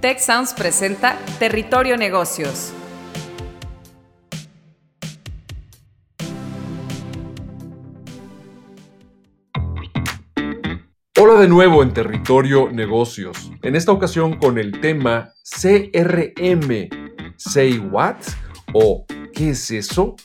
Tech presenta Territorio Negocios. Hola de nuevo en Territorio Negocios. En esta ocasión con el tema CRM. Say what? ¿O qué es eso?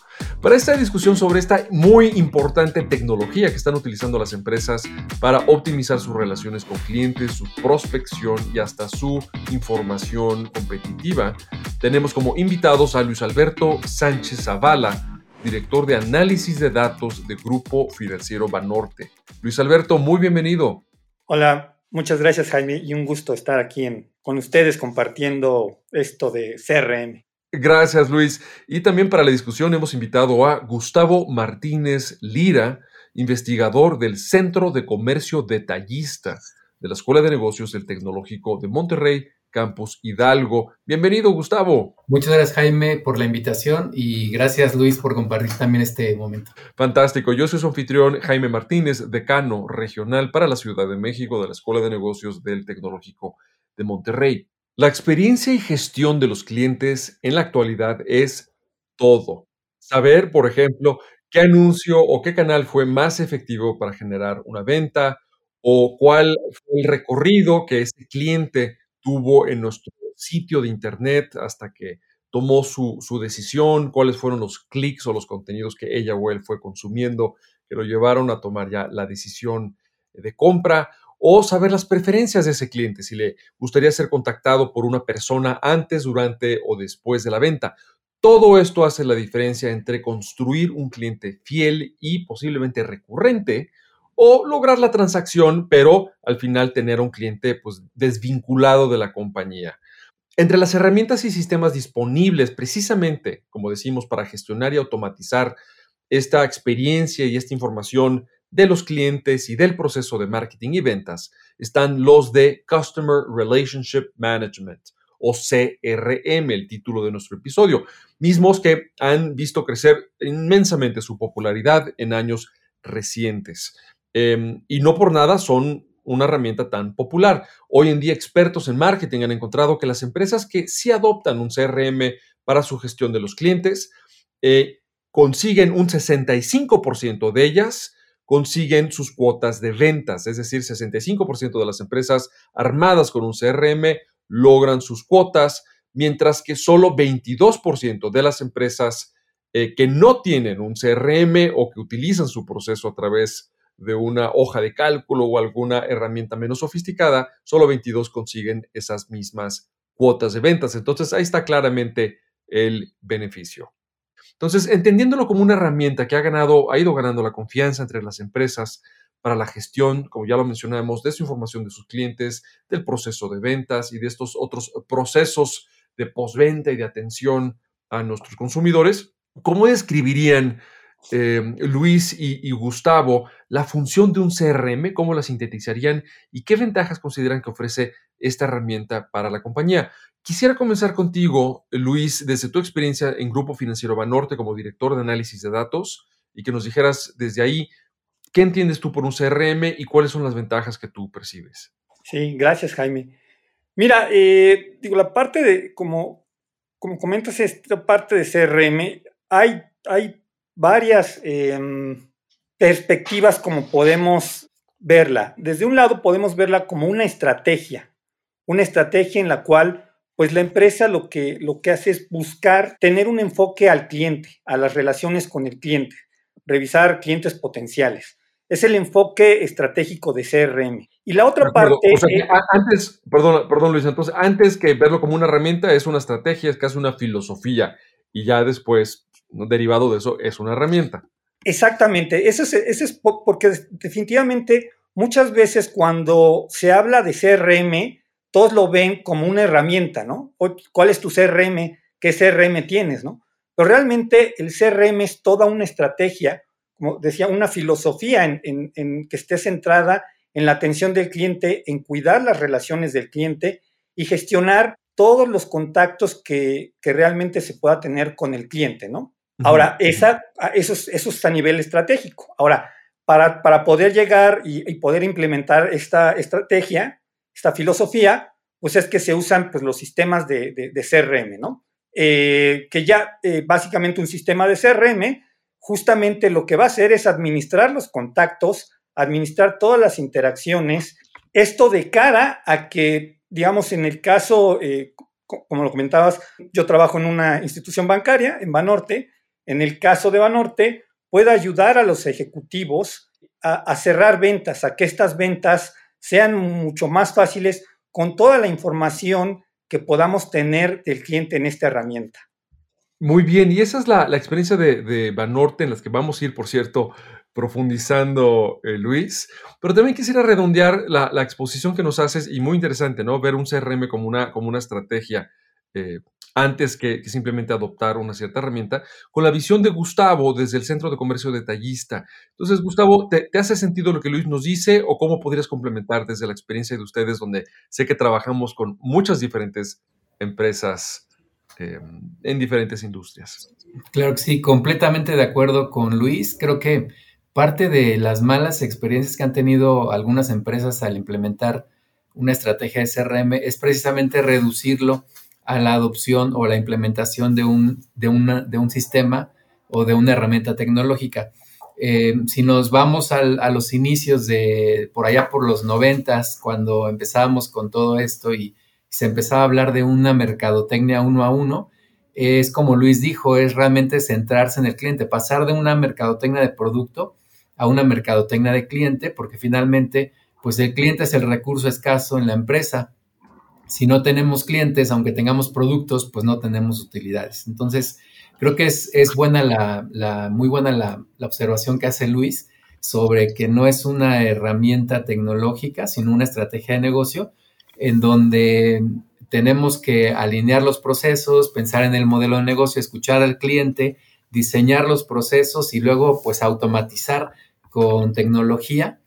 Para esta discusión sobre esta muy importante tecnología que están utilizando las empresas para optimizar sus relaciones con clientes, su prospección y hasta su información competitiva, tenemos como invitados a Luis Alberto Sánchez Zavala, director de análisis de datos de Grupo Financiero Banorte. Luis Alberto, muy bienvenido. Hola, muchas gracias Jaime y un gusto estar aquí con ustedes compartiendo esto de CRM. Gracias, Luis. Y también para la discusión hemos invitado a Gustavo Martínez Lira, investigador del Centro de Comercio Detallista de la Escuela de Negocios del Tecnológico de Monterrey, Campus Hidalgo. Bienvenido, Gustavo. Muchas gracias, Jaime, por la invitación y gracias, Luis, por compartir también este momento. Fantástico. Yo soy su anfitrión, Jaime Martínez, decano regional para la Ciudad de México de la Escuela de Negocios del Tecnológico de Monterrey. La experiencia y gestión de los clientes en la actualidad es todo. Saber, por ejemplo, qué anuncio o qué canal fue más efectivo para generar una venta o cuál fue el recorrido que ese cliente tuvo en nuestro sitio de internet hasta que tomó su, decisión, cuáles fueron los clics o los contenidos que ella o él fue consumiendo que lo llevaron a tomar ya la decisión de compra o saber las preferencias de ese cliente, si le gustaría ser contactado por una persona antes, durante o después de la venta. Todo esto hace la diferencia entre construir un cliente fiel y posiblemente recurrente o lograr la transacción, pero al final tener un cliente pues, desvinculado de la compañía. Entre las herramientas y sistemas disponibles precisamente, como decimos, para gestionar y automatizar esta experiencia y esta información de los clientes y del proceso de marketing y ventas están los de Customer Relationship Management o CRM, el título de nuestro episodio, mismos que han visto crecer inmensamente su popularidad en años recientes. Em, y no por nada son una herramienta tan popular. Hoy en día expertos en marketing han encontrado que las empresas que sí adoptan un CRM para su gestión de los clientes eh, consiguen un 65% de ellas consiguen sus cuotas de ventas, es decir, 65% de las empresas armadas con un CRM logran sus cuotas, mientras que solo 22% de las empresas eh, que no tienen un CRM o que utilizan su proceso a través de una hoja de cálculo o alguna herramienta menos sofisticada, solo 22 consiguen esas mismas cuotas de ventas. Entonces ahí está claramente el beneficio. Entonces, entendiéndolo como una herramienta que ha ganado, ha ido ganando la confianza entre las empresas para la gestión, como ya lo mencionamos, de su información de sus clientes, del proceso de ventas y de estos otros procesos de postventa y de atención a nuestros consumidores, ¿cómo describirían eh, Luis y, Gustavo la función de un CRM? ¿Cómo la sintetizarían? ¿Y qué ventajas consideran que ofrece esta herramienta para la compañía? Quisiera comenzar contigo, Luis, desde tu experiencia en Grupo Financiero Banorte como director de análisis de datos y que nos dijeras desde ahí qué entiendes tú por un CRM y cuáles son las ventajas que tú percibes. Sí, gracias, Jaime. Mira, eh, digo, la parte de, como, como comentas, esta parte de CRM, hay, hay varias em, perspectivas como podemos verla. Desde un lado podemos verla como una estrategia, una estrategia en la cual pues la empresa lo que, lo que hace es buscar tener un enfoque al cliente, a las relaciones con el cliente, revisar clientes potenciales. Es el enfoque estratégico de CRM. Y la otra parte... antes, perdón, perdón Luis, entonces antes que verlo como una herramienta, es una estrategia, es casi una filosofía. Y ya después, derivado de eso, es una herramienta. Exactamente. Eso es, eso es porque definitivamente muchas veces cuando se habla de CRM, todos lo ven como una herramienta, ¿no? ¿Cuál es tu CRM? ¿Qué CRM tienes, no? Pero realmente el CRM es toda una estrategia, como decía, una filosofía en, que esté centrada en la atención del cliente, en cuidar las relaciones del cliente y gestionar todos los contactos que, realmente se pueda tener con el cliente, ¿no? Ahora, esa, eso, es, eso es a nivel estratégico. Ahora, para, para poder llegar y, y poder implementar esta estrategia, esta filosofía, pues es que se usan pues, los sistemas de, CRM, ¿no? Eh, que ya eh, básicamente un sistema de CRM justamente lo que va a hacer es administrar los contactos, administrar todas las interacciones, esto de cara a que, digamos, en el caso, eh, como lo comentabas, yo trabajo en una institución bancaria, en Banorte, en el caso de Banorte, pueda ayudar a los ejecutivos a, cerrar ventas, a que estas ventas sean mucho más fáciles con toda la información que podamos tener del cliente en esta herramienta. Muy bien, y esa es la, experiencia de, Banorte en las que vamos a ir, por cierto, profundizando, eh, Luis. Pero también quisiera redondear la, exposición que nos haces y muy interesante, ¿no? Ver un CRM como una, como una estrategia eh, antes que, simplemente adoptar una cierta herramienta, con la visión de Gustavo desde el Centro de Comercio Detallista. Entonces, Gustavo, ¿te, hace sentido lo que Luis nos dice o cómo podrías complementar desde la experiencia de ustedes, donde sé que trabajamos con muchas diferentes empresas eh, en diferentes industrias? Claro que sí, completamente de acuerdo con Luis. Creo que parte de las malas experiencias que han tenido algunas empresas al implementar una estrategia de CRM es precisamente reducirlo a la adopción o la implementación de un, de de un sistema o de una herramienta tecnológica. Eh, si nos vamos a los inicios de por allá por los noventas, cuando empezábamos con todo esto y se empezaba a hablar de una mercadotecnia uno a uno, es como Luis dijo, es realmente centrarse en el cliente, pasar de una mercadotecnia de producto a una mercadotecnia de cliente, porque finalmente, pues el cliente es el recurso escaso en la empresa si no tenemos clientes, aunque tengamos productos, pues no tenemos utilidades. Entonces, creo que es, buena la, muy buena la, observación que hace Luis sobre que no es una herramienta tecnológica, sino una estrategia de negocio en donde tenemos que alinear los procesos, pensar en el modelo de negocio, escuchar al cliente, diseñar los procesos y luego pues automatizar con tecnología,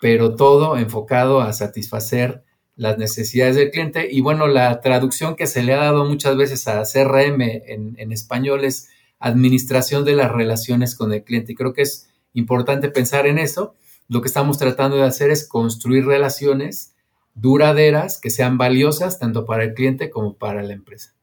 pero todo enfocado a satisfacer las necesidades del cliente. Y bueno, la traducción que se le ha dado muchas veces a CRM en, español es administración de las relaciones con el cliente. Y creo que es importante pensar en eso. Lo que estamos tratando de hacer es construir relaciones duraderas que sean valiosas tanto para el cliente como para la empresa.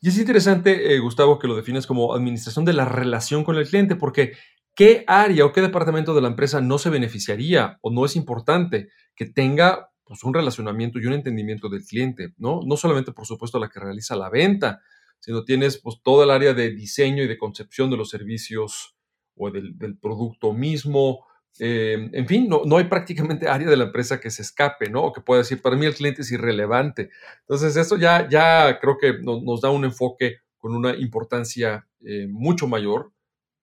Y es interesante, eh, Gustavo, que lo defines como administración de la relación con el cliente, porque ¿qué área o qué departamento de la empresa no se beneficiaría o no es importante que tenga pues, un relacionamiento y un entendimiento del cliente, ¿no? No solamente, por supuesto, la que realiza la venta, sino tienes pues, todo el área de diseño y de concepción de los servicios o del, producto mismo. Eh, en fin, no, no, hay prácticamente área de la empresa que se escape, ¿no? O que pueda decir, para mí el cliente es irrelevante. Entonces, esto ya, ya creo que nos da un enfoque con una importancia eh, mucho mayor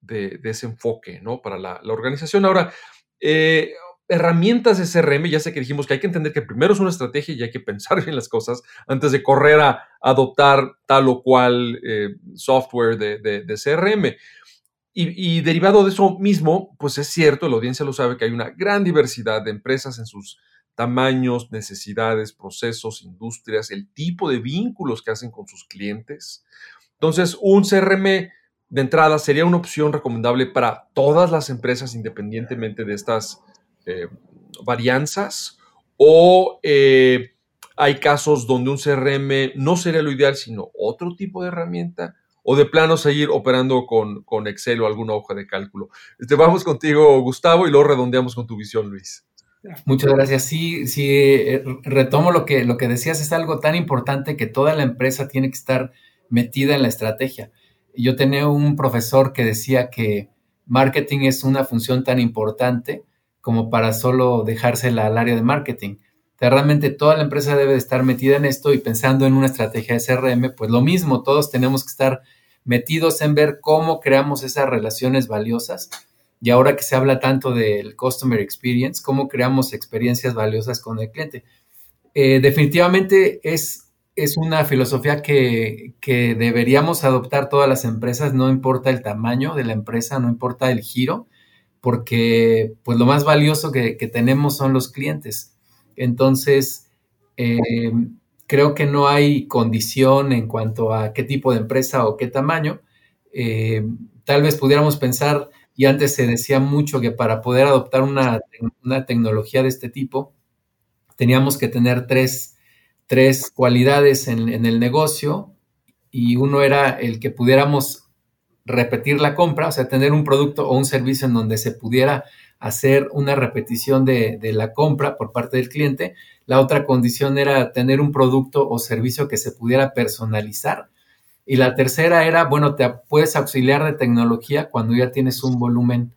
de, ese enfoque, ¿no? Para la, la organización. Ahora, eh, herramientas de CRM, ya sé que dijimos que hay que entender que primero es una estrategia y hay que pensar bien las cosas antes de correr a adoptar tal o cual eh, software de, CRM. Y, derivado de eso mismo, pues es cierto, la audiencia lo sabe, que hay una gran diversidad de empresas en sus tamaños, necesidades, procesos, industrias, el tipo de vínculos que hacen con sus clientes. Entonces, un CRM de entrada sería una opción recomendable para todas las empresas independientemente de estas eh, varianzas o eh, hay casos donde un CRM no sería lo ideal, sino otro tipo de herramienta o de plano seguir operando con, con Excel o alguna hoja de cálculo. Este, vamos contigo, Gustavo, y luego redondeamos con tu visión, Luis. Muchas gracias. Sí, sí, eh, retomo lo que, lo que decías, es algo tan importante que toda la empresa tiene que estar metida en la estrategia. Yo tenía un profesor que decía que marketing es una función tan importante como para solo dejársela al área de marketing. realmente toda la empresa debe estar metida en esto y pensando en una estrategia de CRM, pues lo mismo, todos tenemos que estar metidos en ver cómo creamos esas relaciones valiosas. Y ahora que se habla tanto del customer experience, cómo creamos experiencias valiosas con el cliente. Eh, definitivamente es, es una filosofía que, que, deberíamos adoptar todas las empresas, no importa el tamaño de la empresa, no importa el giro, porque pues lo más valioso que, tenemos son los clientes. Entonces, eh, creo que no hay condición en cuanto a qué tipo de empresa o qué tamaño. Eh, tal vez pudiéramos pensar, y antes se decía mucho que para poder adoptar una, tecnología de este tipo, teníamos que tener tres, tres cualidades en el negocio y uno era el que pudiéramos repetir la compra, o sea, tener un producto o un servicio en donde se pudiera hacer una repetición de, la compra por parte del cliente. La otra condición era tener un producto o servicio que se pudiera personalizar. Y la tercera era, bueno, te puedes auxiliar de tecnología cuando ya tienes un volumen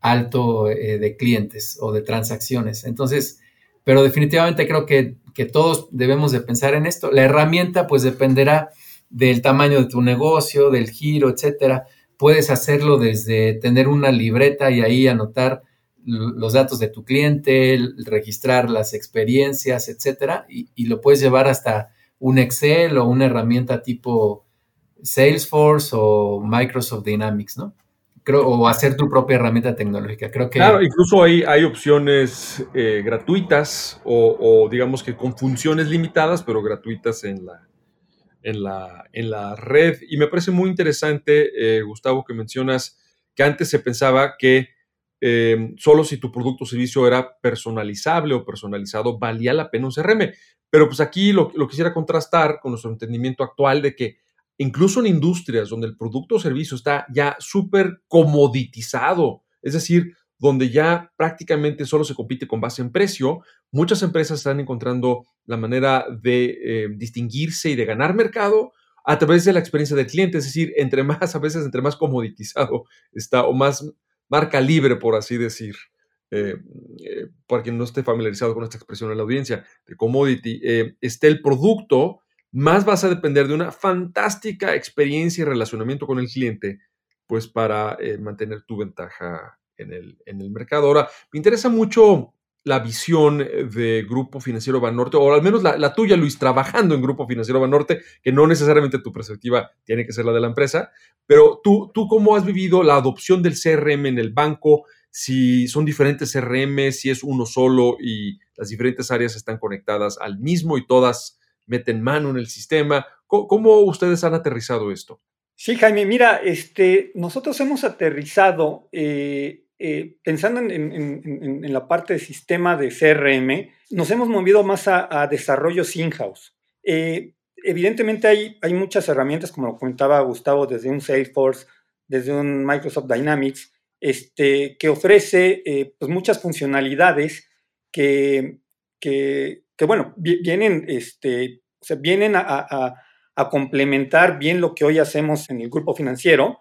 alto eh, de clientes o de transacciones. Entonces, pero definitivamente creo que, que, todos debemos de pensar en esto. La herramienta pues dependerá del tamaño de tu negocio, del giro, etcétera. Puedes hacerlo desde tener una libreta y ahí anotar los datos de tu cliente, registrar las experiencias, etcétera, y, lo puedes llevar hasta un Excel o una herramienta tipo Salesforce o Microsoft Dynamics, ¿no? Creo, o hacer tu propia herramienta tecnológica. Creo que. Claro, incluso hay, hay opciones eh, gratuitas o, digamos que con funciones limitadas, pero gratuitas en la, en la, en la red. Y me parece muy interesante, eh, Gustavo, que mencionas que antes se pensaba que Em, solo si tu producto o servicio era personalizable o personalizado, valía la pena un CRM. Pero pues aquí lo, lo quisiera contrastar con nuestro entendimiento actual de que incluso en industrias donde el producto o servicio está ya súper comoditizado, es decir, donde ya prácticamente solo se compite con base en precio, muchas empresas están encontrando la manera de em, distinguirse y de ganar mercado a través de la experiencia del cliente, es decir, entre más, a veces entre más comoditizado está o más marca libre, por así decir, eh, eh, para quien no esté familiarizado con esta expresión en la audiencia, de commodity, eh, esté el producto, más vas a depender de una fantástica experiencia y relacionamiento con el cliente, pues para mantener tu ventaja en el, en el mercado. Ahora, me interesa mucho la visión de Grupo Financiero Banorte, o al menos la, tuya, Luis, trabajando en Grupo Financiero Banorte, que no necesariamente tu perspectiva tiene que ser la de la empresa, pero tú, tú cómo has vivido la adopción del CRM en el banco, si son diferentes CRM, si es uno solo y las diferentes áreas están conectadas al mismo y todas meten mano en el sistema. ¿Cómo, ustedes han aterrizado esto? Sí, Jaime, mira, este, nosotros hemos aterrizado eh, eh, pensando en, la parte de sistema de CRM, nos hemos movido más a, desarrollos in-house. Eh, evidentemente hay, hay muchas herramientas, como lo comentaba Gustavo, desde un Salesforce, desde un Microsoft Dynamics, este, que ofrece eh, pues muchas funcionalidades que, que, bueno, vienen, este, vienen a, a, complementar bien lo que hoy hacemos en el grupo financiero.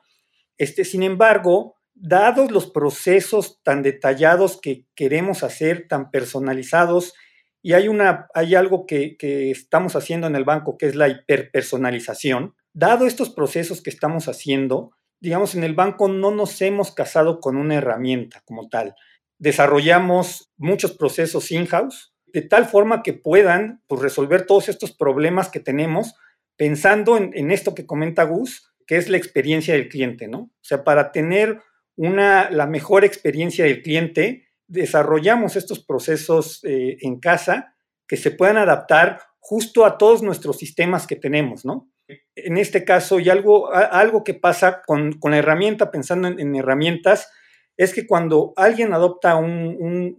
Este, sin embargo, dados los procesos tan detallados que queremos hacer, tan personalizados, y hay, una, hay algo que, estamos haciendo en el banco que es la hiperpersonalización, dado estos procesos que estamos haciendo, digamos, en el banco no nos hemos casado con una herramienta como tal. Desarrollamos muchos procesos in-house de tal forma que puedan pues, resolver todos estos problemas que tenemos pensando en, en esto que comenta Gus, que es la experiencia del cliente, ¿no? O sea, para tener una, la mejor experiencia del cliente, desarrollamos estos procesos eh, en casa que se puedan adaptar justo a todos nuestros sistemas que tenemos, ¿no? En este caso, y algo, algo que pasa con, la herramienta, pensando en, herramientas, es que cuando alguien adopta un,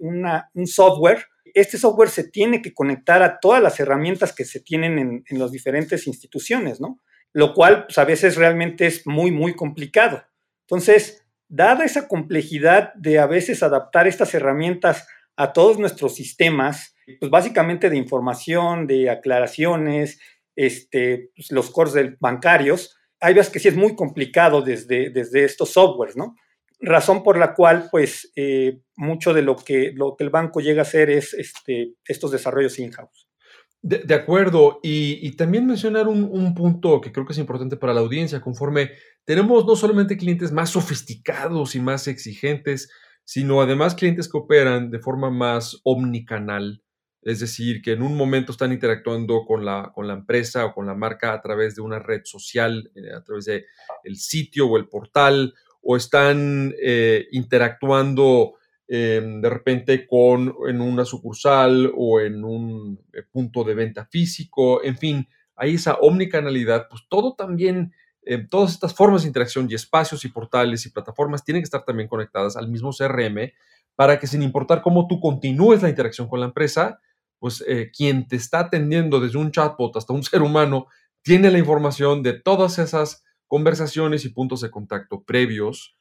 software, este software se tiene que conectar a todas las herramientas que se tienen en, en las diferentes instituciones, ¿no? Lo cual pues, a veces realmente es muy, muy complicado. Entonces, dada esa complejidad de a veces adaptar estas herramientas a todos nuestros sistemas, pues básicamente de información, de aclaraciones, este, pues los cores bancarios, hay veces que sí es muy complicado desde, desde estos softwares, ¿no? Razón por la cual, pues, eh, mucho de lo que, lo que el banco llega a hacer es este, estos desarrollos in-house. De, acuerdo, y, también mencionar un, un, punto que creo que es importante para la audiencia, conforme tenemos no solamente clientes más sofisticados y más exigentes, sino además clientes que operan de forma más omnicanal, es decir, que en un momento están interactuando con la, con la empresa o con la marca a través de una red social, eh, a través del el sitio o el portal, o están eh, interactuando em, de repente con, en una sucursal o en un eh, punto de venta físico, en fin, hay esa omnicanalidad, pues todo también eh, todas estas formas de interacción y espacios y portales y plataformas tienen que estar también conectadas al mismo CRM para que sin importar cómo tú continúes la interacción con la empresa, pues eh, quien te está atendiendo desde un chatbot hasta un ser humano tiene la información de todas esas conversaciones y puntos de contacto previos,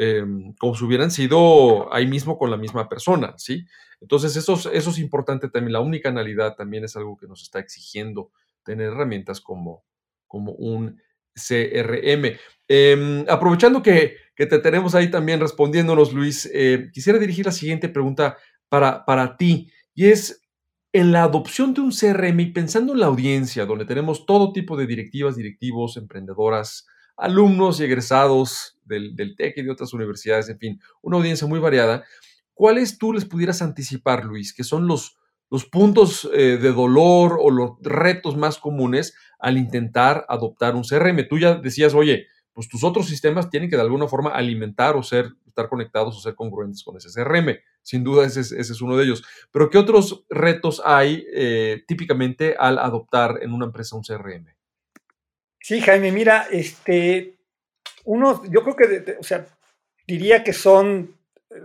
em, como si hubieran sido ahí mismo con la misma persona, ¿sí? Entonces, eso, es importante también. La unicanalidad también es algo que nos está exigiendo tener herramientas como, como un CRM. Em, aprovechando que, te tenemos ahí también respondiéndonos, Luis, eh, quisiera dirigir la siguiente pregunta para, para ti, y es, en la adopción de un CRM y pensando en la audiencia, donde tenemos todo tipo de directivas, directivos, emprendedoras, alumnos y egresados del, TEC y de otras universidades, en fin, una audiencia muy variada, ¿cuáles tú les pudieras anticipar, Luis, que son los, los puntos eh, de dolor o los retos más comunes al intentar adoptar un CRM? Tú ya decías, oye, pues tus otros sistemas tienen que de alguna forma alimentar o ser, estar conectados o ser congruentes con ese CRM. Sin duda ese es, uno de ellos. Pero ¿qué otros retos hay eh, típicamente al adoptar en una empresa un CRM? Sí, Jaime, mira, este, uno, yo creo que, o sea, diría que son,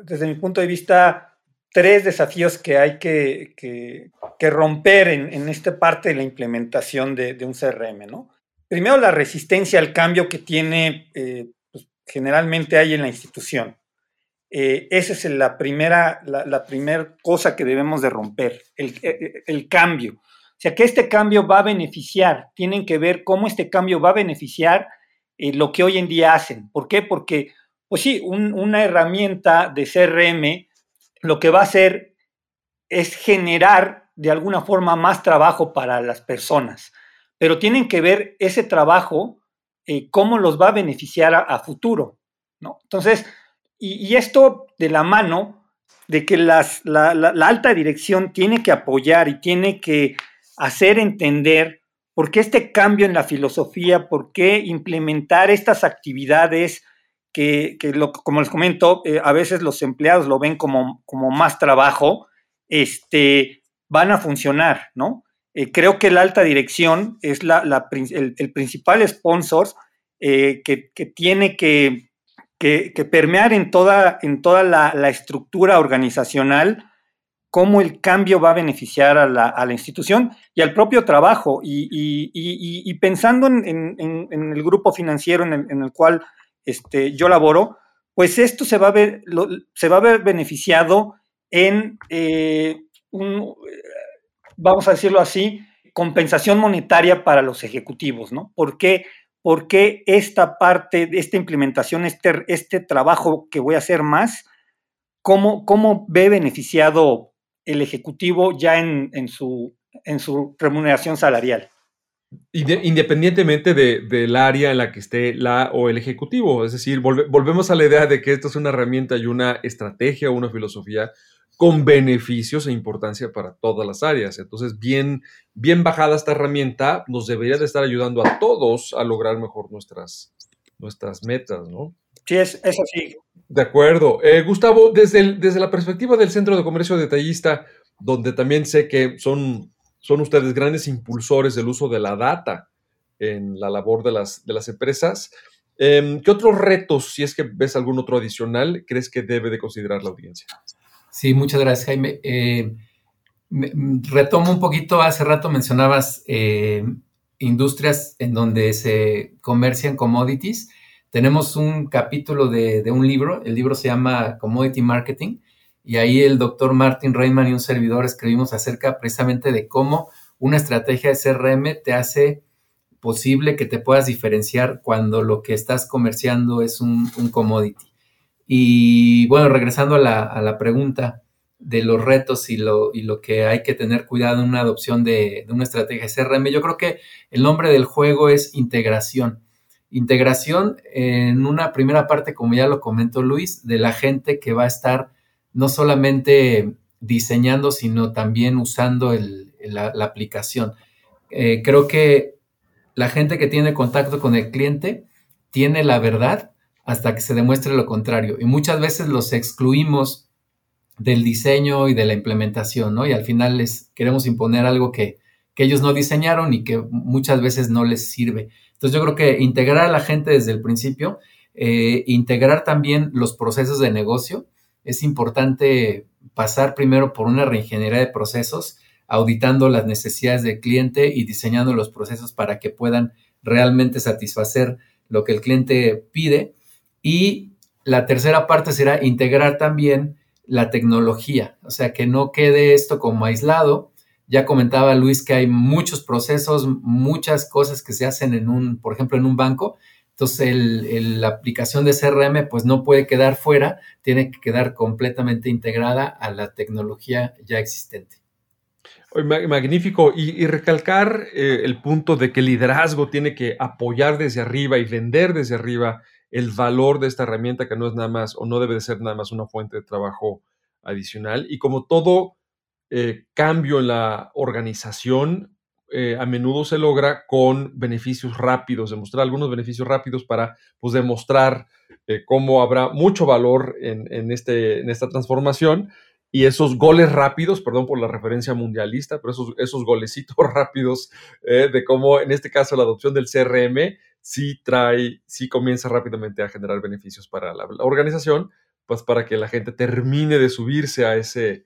desde mi punto de vista, tres desafíos que hay que, romper en, esta parte de la implementación de, un CRM, ¿no? Primero, la resistencia al cambio que tiene, eh, pues, generalmente hay en la institución. Eh, esa es la primera, la, cosa que debemos de romper, el, cambio. Sea, que este cambio va a beneficiar, tienen que ver cómo este cambio va a beneficiar eh, lo que hoy en día hacen. ¿Por qué? Porque, pues sí, una herramienta de CRM lo que va a hacer es generar de alguna forma más trabajo para las personas, pero tienen que ver ese trabajo, eh, cómo los va a beneficiar a, futuro, ¿no? Entonces, y, esto de la mano de que las, la, alta dirección tiene que apoyar y tiene que hacer entender por qué este cambio en la filosofía, por qué implementar estas actividades que, como les comento, eh, a veces los empleados lo ven como, como más trabajo, este, van a funcionar, ¿no? Eh, creo que la alta dirección es la, el, principal sponsor eh, que, tiene que, permear en toda, en toda la, estructura organizacional cómo el cambio va a beneficiar a la, institución y al propio trabajo. Y, pensando en, el grupo financiero en el cual este, yo laboro, pues esto se va a ver, se va a ver beneficiado en, eh, vamos a decirlo así, compensación monetaria para los ejecutivos, ¿no? ¿Por qué? Porque esta parte, de esta implementación, este, este trabajo que voy a hacer más, ¿cómo, cómo ve beneficiado el ejecutivo ya en, en, su, en su remuneración salarial? Independientemente del área en la que esté la o el ejecutivo, es decir, volvemos a la idea de que esto es una herramienta y una estrategia una filosofía con beneficios e importancia para todas las áreas. Entonces, bien, bien bajada esta herramienta nos debería de estar ayudando a todos a lograr mejor nuestras, nuestras metas, ¿no? Sí, es, es así. De acuerdo. Eh, Gustavo, desde, desde la perspectiva del Centro de Comercio Detallista, donde también sé que son son ustedes grandes impulsores del uso de la data en la labor de las, de las empresas. Em, ¿Qué otros retos, si es que ves algún otro adicional, crees que debe de considerar la audiencia? Sí, muchas gracias, Jaime. Eh, retomo un poquito, hace rato mencionabas eh, industrias en donde se comercian commodities. Tenemos un capítulo de, un libro, el libro se llama Commodity Marketing, y ahí el doctor Martin Rayman y un servidor escribimos acerca precisamente de cómo una estrategia de CRM te hace posible que te puedas diferenciar cuando lo que estás comerciando es un, commodity. Y bueno, regresando a la, pregunta de los retos y lo, y lo, que hay que tener cuidado en una adopción de, de una estrategia de CRM, yo creo que el nombre del juego es integración. Integración en una primera parte, como ya lo comentó Luis, de la gente que va a estar no solamente diseñando, sino también usando la, aplicación. Eh, creo que la gente que tiene contacto con el cliente tiene la verdad hasta que se demuestre lo contrario. Y muchas veces los excluimos del diseño y de la implementación, ¿no? Y al final les queremos imponer algo que, ellos no diseñaron y que muchas veces no les sirve. Entonces yo creo que integrar a la gente desde el principio, eh, integrar también los procesos de negocio, es importante pasar primero por una reingeniería de procesos auditando las necesidades del cliente y diseñando los procesos para que puedan realmente satisfacer lo que el cliente pide. Y la tercera parte será integrar también la tecnología, o sea, que no quede esto como aislado. Ya comentaba Luis que hay muchos procesos, muchas cosas que se hacen en un, por ejemplo, en un banco. Entonces, la aplicación de CRM pues no puede quedar fuera, tiene que quedar completamente integrada a la tecnología ya existente. Magnífico. Y, recalcar eh, el punto de que el liderazgo tiene que apoyar desde arriba y vender desde arriba el valor de esta herramienta que no es nada más o no debe de ser nada más una fuente de trabajo adicional. Y como todo eh, cambio en la organización, eh, a menudo se logra con beneficios rápidos, demostrar algunos beneficios rápidos para pues, demostrar cómo habrá mucho valor en, este, en esta transformación y esos goles rápidos, perdón por la referencia mundialista, pero esos, esos golecitos rápidos eh, de cómo en este caso la adopción del CRM sí trae, sí comienza rápidamente a generar beneficios para la, organización, pues para que la gente termine de subirse a ese,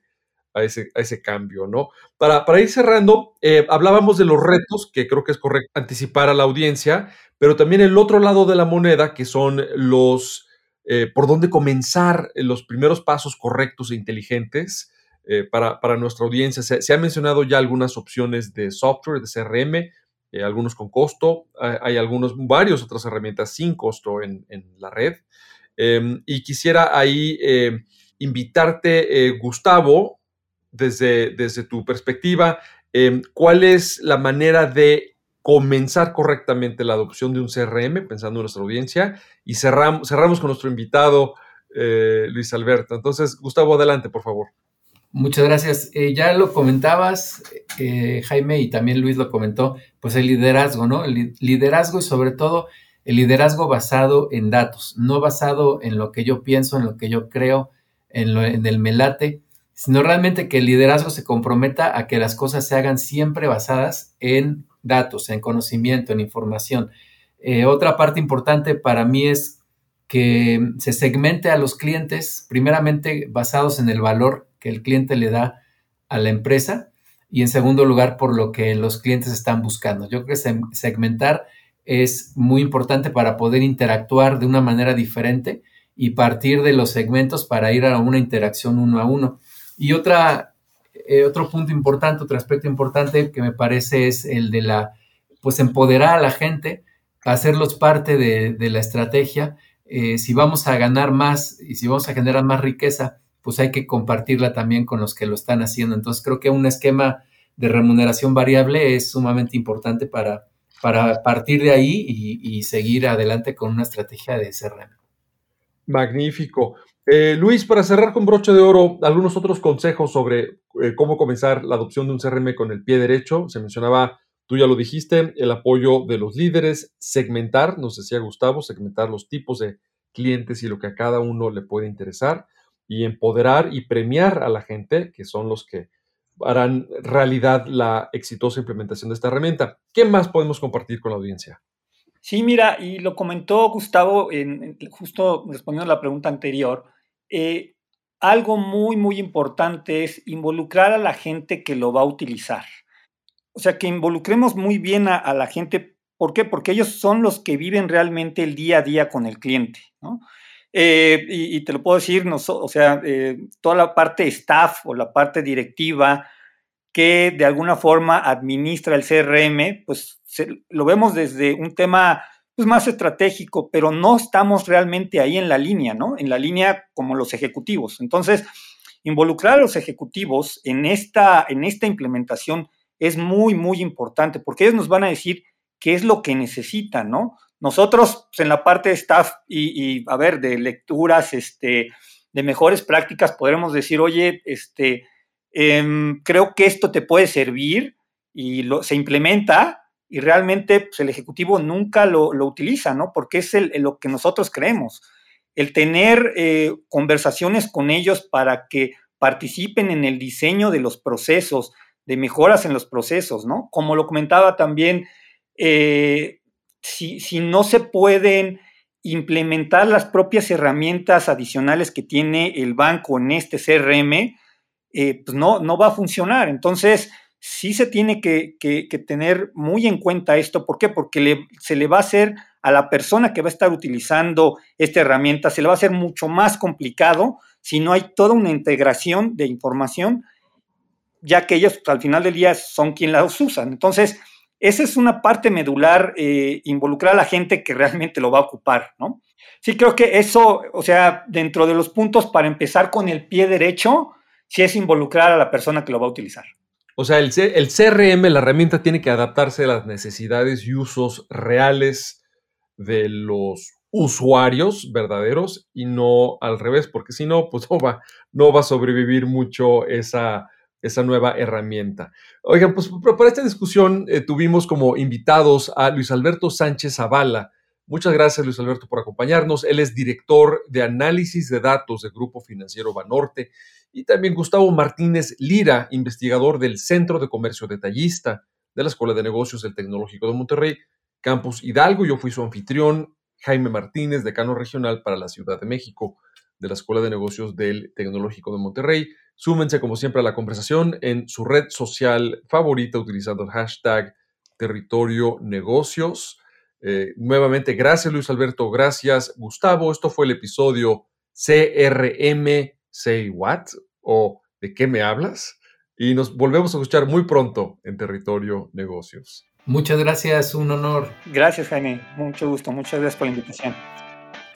a ese, ese cambio, ¿no? Para, para ir cerrando, eh, hablábamos de los retos, que creo que es correcto anticipar a la audiencia, pero también el otro lado de la moneda, que son los eh, por dónde comenzar los primeros pasos correctos e inteligentes eh, para, nuestra audiencia. Se, han mencionado ya algunas opciones de software, de CRM, eh, algunos con costo, hay, algunos, varias otras herramientas sin costo en, la red. Em, y quisiera ahí invitarte, Gustavo, desde, desde tu perspectiva, em, ¿cuál es la manera de comenzar correctamente la adopción de un CRM, pensando en nuestra audiencia, y cerramos, cerramos con nuestro invitado, eh, Luis Alberto. Entonces, Gustavo, adelante, por favor. Muchas gracias. Eh, ya lo comentabas, eh, Jaime, y también Luis lo comentó, pues el liderazgo, ¿no? El liderazgo y sobre todo el liderazgo basado en datos, no basado en lo que yo pienso, en lo que yo creo, en, lo, en el melate, sino realmente que el liderazgo se comprometa a que las cosas se hagan siempre basadas en datos, en conocimiento, en información. Eh, otra parte importante para mí es que se segmente a los clientes, primeramente basados en el valor que el cliente le da a la empresa y en segundo lugar por lo que los clientes están buscando. Yo creo que segmentar es muy importante para poder interactuar de una manera diferente y partir de los segmentos para ir a una interacción uno a uno. Y otra eh, otro punto importante, otro aspecto importante que me parece es el de la, pues empoderar a la gente, hacerlos parte de, la estrategia. Eh, si vamos a ganar más y si vamos a generar más riqueza, pues hay que compartirla también con los que lo están haciendo. Entonces creo que un esquema de remuneración variable es sumamente importante para, para partir de ahí y, y seguir adelante con una estrategia de CRM. Magnífico. Eh, Luis, para cerrar con broche de oro, algunos otros consejos sobre eh, cómo comenzar la adopción de un CRM con el pie derecho. Se mencionaba, tú ya lo dijiste, el apoyo de los líderes, segmentar, nos decía Gustavo, segmentar los tipos de clientes y lo que a cada uno le puede interesar, y empoderar y premiar a la gente, que son los que harán realidad la exitosa implementación de esta herramienta. ¿Qué más podemos compartir con la audiencia? Sí, mira, y lo comentó Gustavo en, justo respondiendo a la pregunta anterior, eh, algo muy, muy importante es involucrar a la gente que lo va a utilizar. O sea, que involucremos muy bien a, la gente. ¿Por qué? Porque ellos son los que viven realmente el día a día con el cliente. Eh, y, te lo puedo decir, no, o sea, eh, toda la parte staff o la parte directiva que de alguna forma administra el CRM, pues lo vemos desde un tema pues, más estratégico, pero no estamos realmente ahí en la línea, ¿no? En la línea como los ejecutivos. Entonces, involucrar a los ejecutivos en esta, en esta implementación es muy, muy importante, porque ellos nos van a decir qué es lo que necesitan, ¿no? Nosotros, pues, en la parte de staff y, a ver, de lecturas, este, de mejores prácticas, podremos decir, oye, este, em, creo que esto te puede servir y lo, se implementa, y realmente pues, el Ejecutivo nunca lo, utiliza, ¿no? Porque es lo que nosotros creemos. El tener eh, conversaciones con ellos para que participen en el diseño de los procesos, de mejoras en los procesos, ¿no? Como lo comentaba también, eh, si, no se pueden implementar las propias herramientas adicionales que tiene el banco en este CRM, eh, pues no, no va a funcionar. Entonces, sí se tiene que, tener muy en cuenta esto. ¿Por qué? Porque se le va a hacer a la persona que va a estar utilizando esta herramienta, se le va a hacer mucho más complicado si no hay toda una integración de información, ya que ellos pues, al final del día son quienes las usan. Entonces, esa es una parte medular, eh, involucrar a la gente que realmente lo va a ocupar, ¿no? Sí, creo que eso, o sea, dentro de los puntos para empezar con el pie derecho, sí es involucrar a la persona que lo va a utilizar. O sea, el, el CRM, la herramienta, tiene que adaptarse a las necesidades y usos reales de los usuarios verdaderos y no al revés, porque si no, pues no va, no va a sobrevivir mucho esa, esa nueva herramienta. Oigan, pues para esta discusión eh, tuvimos como invitados a Luis Alberto Sánchez Zavala. Muchas gracias, Luis Alberto, por acompañarnos. Él es director de análisis de datos del Grupo Financiero Banorte. Y también Gustavo Martínez Lira, investigador del Centro de Comercio Detallista de la Escuela de Negocios del Tecnológico de Monterrey, Campus Hidalgo. Yo fui su anfitrión, Jaime Martínez, decano regional para la Ciudad de México de la Escuela de Negocios del Tecnológico de Monterrey. Súmense, como siempre, a la conversación en su red social favorita utilizando el hashtag Territorio Negocios. Eh, nuevamente, gracias Luis Alberto, gracias Gustavo. Esto fue el episodio CRM Say What o ¿De qué me hablas? Y nos volvemos a escuchar muy pronto en Territorio Negocios. Muchas gracias, un honor. Gracias, Jaime. Mucho gusto. Muchas gracias por la invitación.